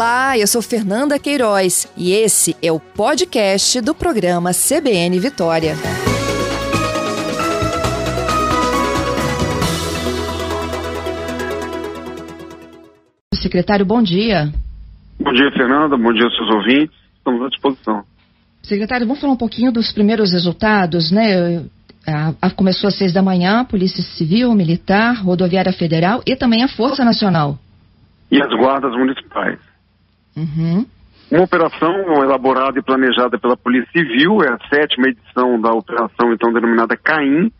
Olá, eu sou Fernanda Queiroz e esse é o podcast do programa CBN Vitória. Secretário, bom dia. Bom dia, Fernanda. Bom dia, seus ouvintes. Estamos à disposição. Secretário, vamos falar um pouquinho dos primeiros resultados, né? A, a, começou às seis da manhã, Polícia Civil, Militar, Rodoviária Federal e também a Força Nacional. E as guardas municipais. Uhum. Uma operação elaborada e planejada pela Polícia Civil, é a sétima edição da operação, então denominada CAIM.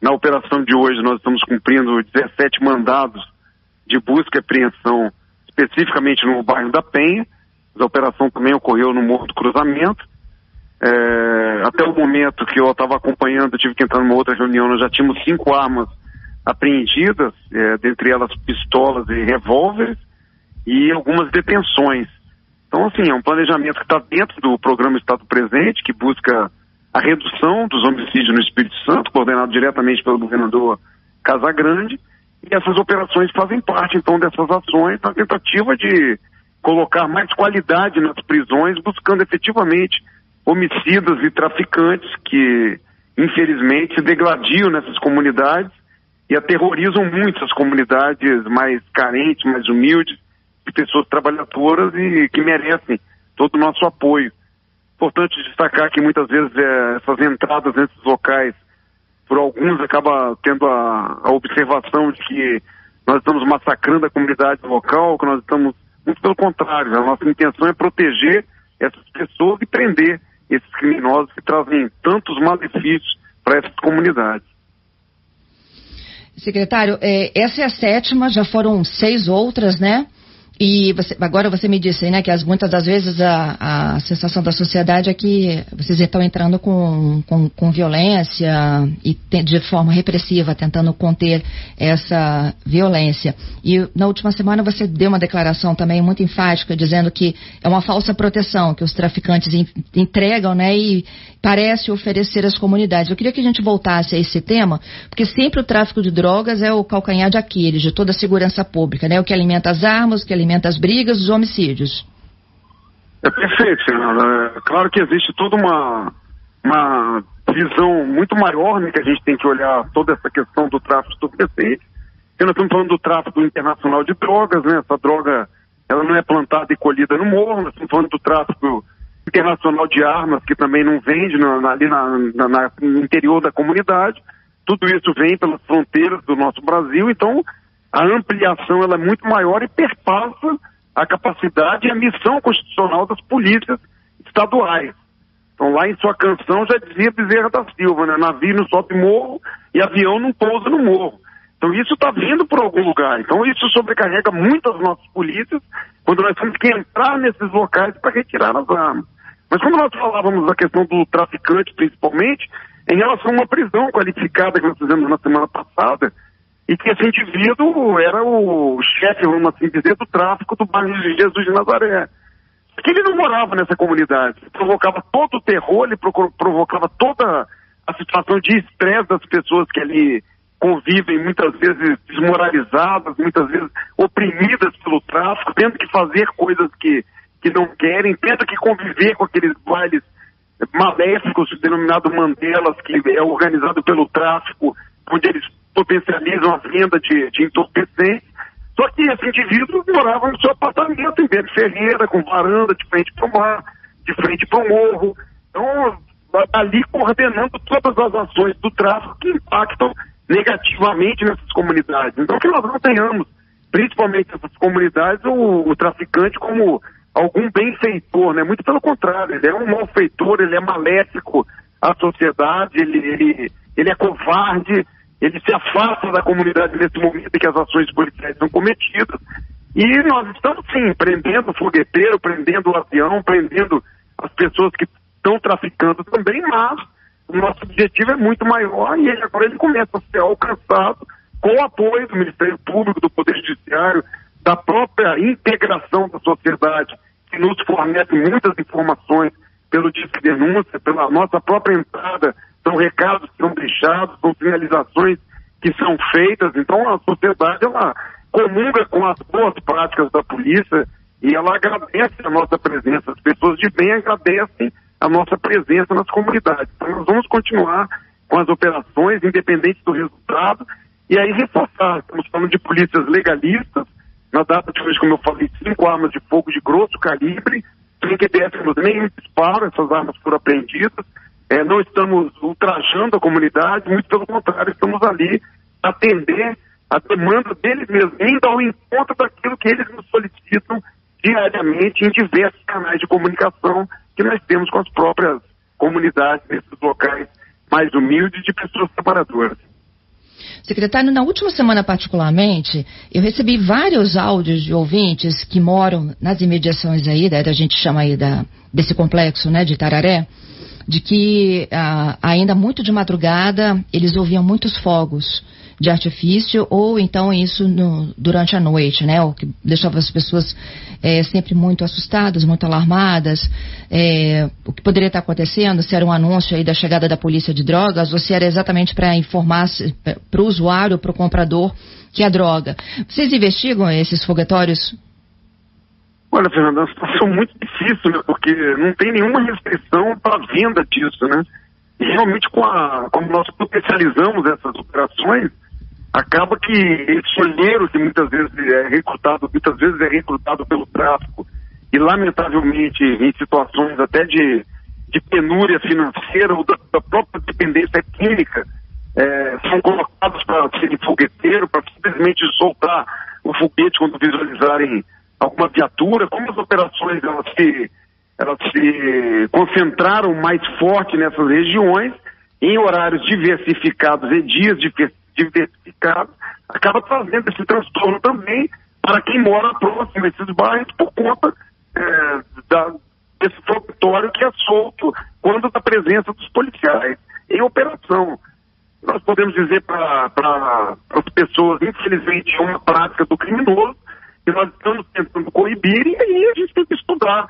Na operação de hoje, nós estamos cumprindo 17 mandados de busca e apreensão, especificamente no bairro da Penha. A operação também ocorreu no Morro do Cruzamento. É, até o momento que eu estava acompanhando, eu tive que entrar numa outra reunião, nós já tínhamos cinco armas apreendidas, é, dentre elas pistolas e revólveres, e algumas detenções. Então, assim, é um planejamento que está dentro do programa Estado Presente, que busca a redução dos homicídios no Espírito Santo, coordenado diretamente pelo governador Casagrande, e essas operações fazem parte, então, dessas ações na tentativa de colocar mais qualidade nas prisões, buscando efetivamente homicidas e traficantes que, infelizmente, se degladiam nessas comunidades e aterrorizam muito as comunidades mais carentes, mais humildes, de pessoas trabalhadoras e que merecem todo o nosso apoio. Importante destacar que muitas vezes é, essas entradas nesses locais, por alguns, acaba tendo a, a observação de que nós estamos massacrando a comunidade local, que nós estamos, muito pelo contrário, a nossa intenção é proteger essas pessoas e prender esses criminosos que trazem tantos malefícios para essas comunidades. Secretário, é, essa é a sétima, já foram seis outras, né? E você, agora você me disse, né, que as, muitas das vezes a, a sensação da sociedade é que vocês estão entrando com, com, com violência e te, de forma repressiva, tentando conter essa violência. E na última semana você deu uma declaração também muito enfática, dizendo que é uma falsa proteção que os traficantes in, entregam, né, e parece oferecer às comunidades. Eu queria que a gente voltasse a esse tema, porque sempre o tráfico de drogas é o calcanhar de Aquiles de toda a segurança pública, né, o que alimenta as armas, o que alimenta alimenta as brigas, os homicídios. É perfeito, Fernanda. É claro que existe toda uma, uma visão muito maior né, que a gente tem que olhar toda essa questão do tráfico estupefaciente. nós estamos falando do tráfico internacional de drogas, né? Essa droga, ela não é plantada e colhida no morro. Nós estamos falando do tráfico internacional de armas, que também não vende na, na, ali na, na, no interior da comunidade. Tudo isso vem pelas fronteiras do nosso Brasil. Então, a ampliação ela é muito maior e perpassa a capacidade e a missão constitucional das polícias estaduais. Então, lá em sua canção já dizia Bezerra da Silva, né? Navio não sobe morro e avião não pousa no morro. Então, isso está vindo por algum lugar. Então, isso sobrecarrega muito as nossas polícias quando nós temos que entrar nesses locais para retirar as armas. Mas quando nós falávamos da questão do traficante, principalmente, em relação a uma prisão qualificada que nós fizemos na semana passada, e que esse indivíduo era o chefe, vamos assim dizer, do tráfico do bairro de Jesus de Nazaré. Que ele não morava nessa comunidade, ele provocava todo o terror, ele provocava toda a situação de estresse das pessoas que ali convivem, muitas vezes desmoralizadas, muitas vezes oprimidas pelo tráfico, tendo que fazer coisas que, que não querem, tendo que conviver com aqueles bailes maléficos, denominado Mandelas, que é organizado pelo tráfico, onde eles potencializam a venda de, de entorpecentes. Só que esse indivíduo morava no seu apartamento, em Bento Ferreira, com varanda de frente para o mar, de frente para o morro. Então, ali coordenando todas as ações do tráfico que impactam negativamente nessas comunidades. Então, que nós não tenhamos, principalmente nessas comunidades, o, o traficante como algum benfeitor, né? Muito pelo contrário, ele é um malfeitor, ele é maléfico à sociedade, ele, ele, ele é covarde, ele se afasta da comunidade nesse momento em que as ações policiais são cometidas. E nós estamos, sim, prendendo o fogueteiro, prendendo o avião, prendendo as pessoas que estão traficando também, mas o nosso objetivo é muito maior e ele, agora ele começa a ser alcançado com o apoio do Ministério Público, do Poder Judiciário, da própria integração da sociedade, que nos fornece muitas informações pelo Disque Denúncia, pela nossa própria entrada são recados que são deixados, são sinalizações que são feitas. Então a sociedade ela comunga com as boas práticas da polícia e ela agradece a nossa presença. As pessoas de bem agradecem a nossa presença nas comunidades. Então, nós vamos continuar com as operações, independente do resultado, e aí reforçar. Estamos falando de polícias legalistas, na data de hoje, como eu falei, cinco armas de fogo de grosso calibre, sem que dessemos nenhum disparo, essas armas foram apreendidas, é, não estamos ultrajando a comunidade, muito pelo contrário, estamos ali atender a demanda deles mesmos, indo ao encontro daquilo que eles nos solicitam diariamente em diversos canais de comunicação que nós temos com as próprias comunidades nesses locais mais humildes de pessoas trabalhadoras. Secretário, na última semana particularmente, eu recebi vários áudios de ouvintes que moram nas imediações aí, da, a gente chama aí da, desse complexo, né, de Tararé, de que ah, ainda muito de madrugada eles ouviam muitos fogos de artifício ou então isso no, durante a noite, né? O que deixava as pessoas é, sempre muito assustadas, muito alarmadas. É, o que poderia estar acontecendo? Se era um anúncio aí da chegada da polícia de drogas ou se era exatamente para informar para o usuário, para o comprador que a droga. Vocês investigam esses fogatórios? Olha, Fernanda, é uma situação muito difícil, né? Porque não tem nenhuma restrição para venda disso, né? E realmente, com a, como nós potencializamos essas operações, acaba que esse olheiro que muitas vezes é recrutado, muitas vezes é recrutado pelo tráfico e lamentavelmente em situações até de, de penúria financeira ou da, da própria dependência química, é, são colocados para serem fogueteiro, para simplesmente soltar o foguete quando visualizarem alguma viatura, como as operações elas se, elas se concentraram mais forte nessas regiões, em horários diversificados e dias diversificados, acaba trazendo esse transtorno também para quem mora próximo a esses bairros por conta é, da, desse fogatório que é solto quando da presença dos policiais em operação. Nós podemos dizer para as pessoas, infelizmente, é uma prática do criminoso, que nós estamos tentando coibir, e aí a gente tem que estudar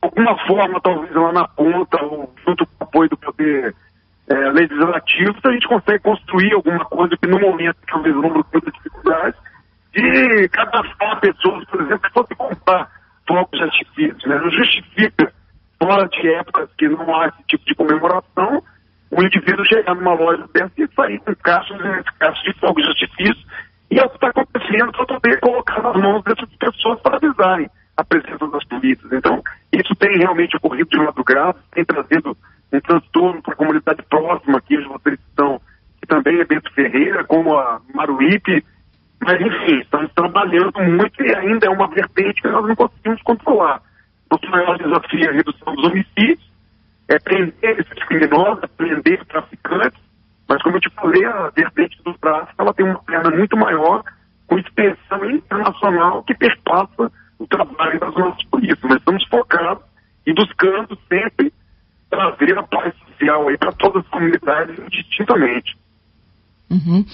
alguma forma, talvez lá na ponta, ou junto com o apoio do poder é, legislativo, se a gente consegue construir alguma coisa que no momento que eu vislumbro tanta dificuldade, de cadastrar pessoas, por exemplo, que fosse comprar fogos de artifício. Né? Não justifica, fora de épocas que não há esse tipo de comemoração, o indivíduo chegar numa loja dessa e sair com caixas, caixas de fogos de artifício, e é o que está para poder colocar nas mãos dessas pessoas para avisarem a presença das polícias. Então, isso tem realmente ocorrido de madrugada, tem trazido um transtorno para a comunidade próxima aqui onde vocês estão, que também é Bento Ferreira, como a Maruípe, mas enfim, estamos trabalhando muito e ainda é uma vertente que nós não conseguimos controlar. Nosso maior desafio é a redução dos homicídios, é prender esses criminosos, é prender traficantes, mas como eu te falei, a vertente do tráfico ela tem uma perna muito maior, com extensão internacional que perpassa o trabalho das nossas polícias. Mas estamos focados e buscando sempre trazer a paz social para todas as comunidades distintamente. Uhum.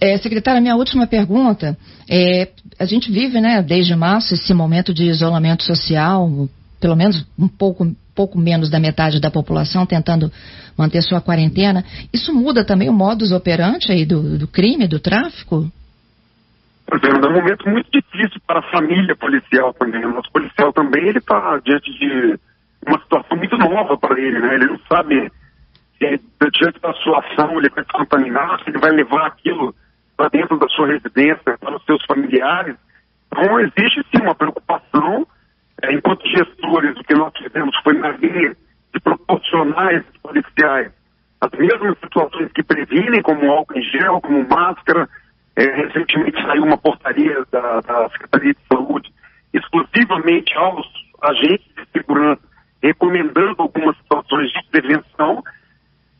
É, secretária, minha última pergunta é, a gente vive, né, desde março esse momento de isolamento social, pelo menos um pouco, pouco menos da metade da população tentando manter sua quarentena. Isso muda também o modus operandi aí do, do crime, do tráfico? É um momento muito difícil para a família policial também. O nosso policial também ele está diante de uma situação muito nova para ele, né? Ele não sabe se diante da sua ação ele vai se contaminar, se ele vai levar aquilo para dentro da sua residência, para os seus familiares. Então existe sim uma preocupação. É, enquanto gestores, o que nós fizemos foi na linha de proporcionar esses policiais as mesmas situações que previnem, como álcool em gel, como máscara. É, recentemente saiu uma portaria da, da Secretaria de Saúde exclusivamente aos agentes de segurança recomendando algumas situações de prevenção,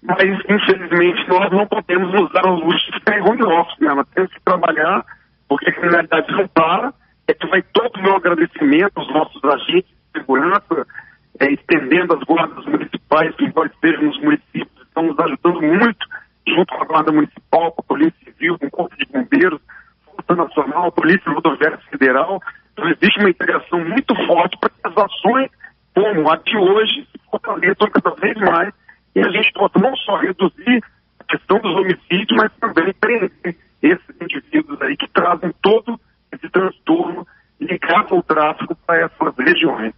mas infelizmente nós não podemos nos dar o luxo de ficar em home office, né? nós temos que trabalhar, porque a criminalidade não para, é que vai todo o meu agradecimento aos nossos agentes de segurança, é, estendendo as guardas municipais que nós estejam nos municípios, estão nos ajudando muito, junto com a Guarda Municipal, com a Polícia Civil, com o Corpo de Bombeiros, Força Nacional, Polícia Rodoviária Federal. Então existe uma integração muito forte para que as ações como a de hoje se fortaleçam cada vez mais e a gente possa não só reduzir a questão dos homicídios, mas também prender esses indivíduos aí que trazem todo esse transtorno ligado escapa o tráfego para essas regiões.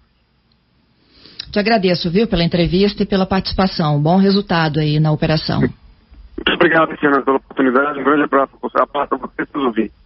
Te agradeço, viu, pela entrevista e pela participação. Bom resultado aí na operação. Muito obrigado, Fernando, pela oportunidade. Um grande abraço para você, a você e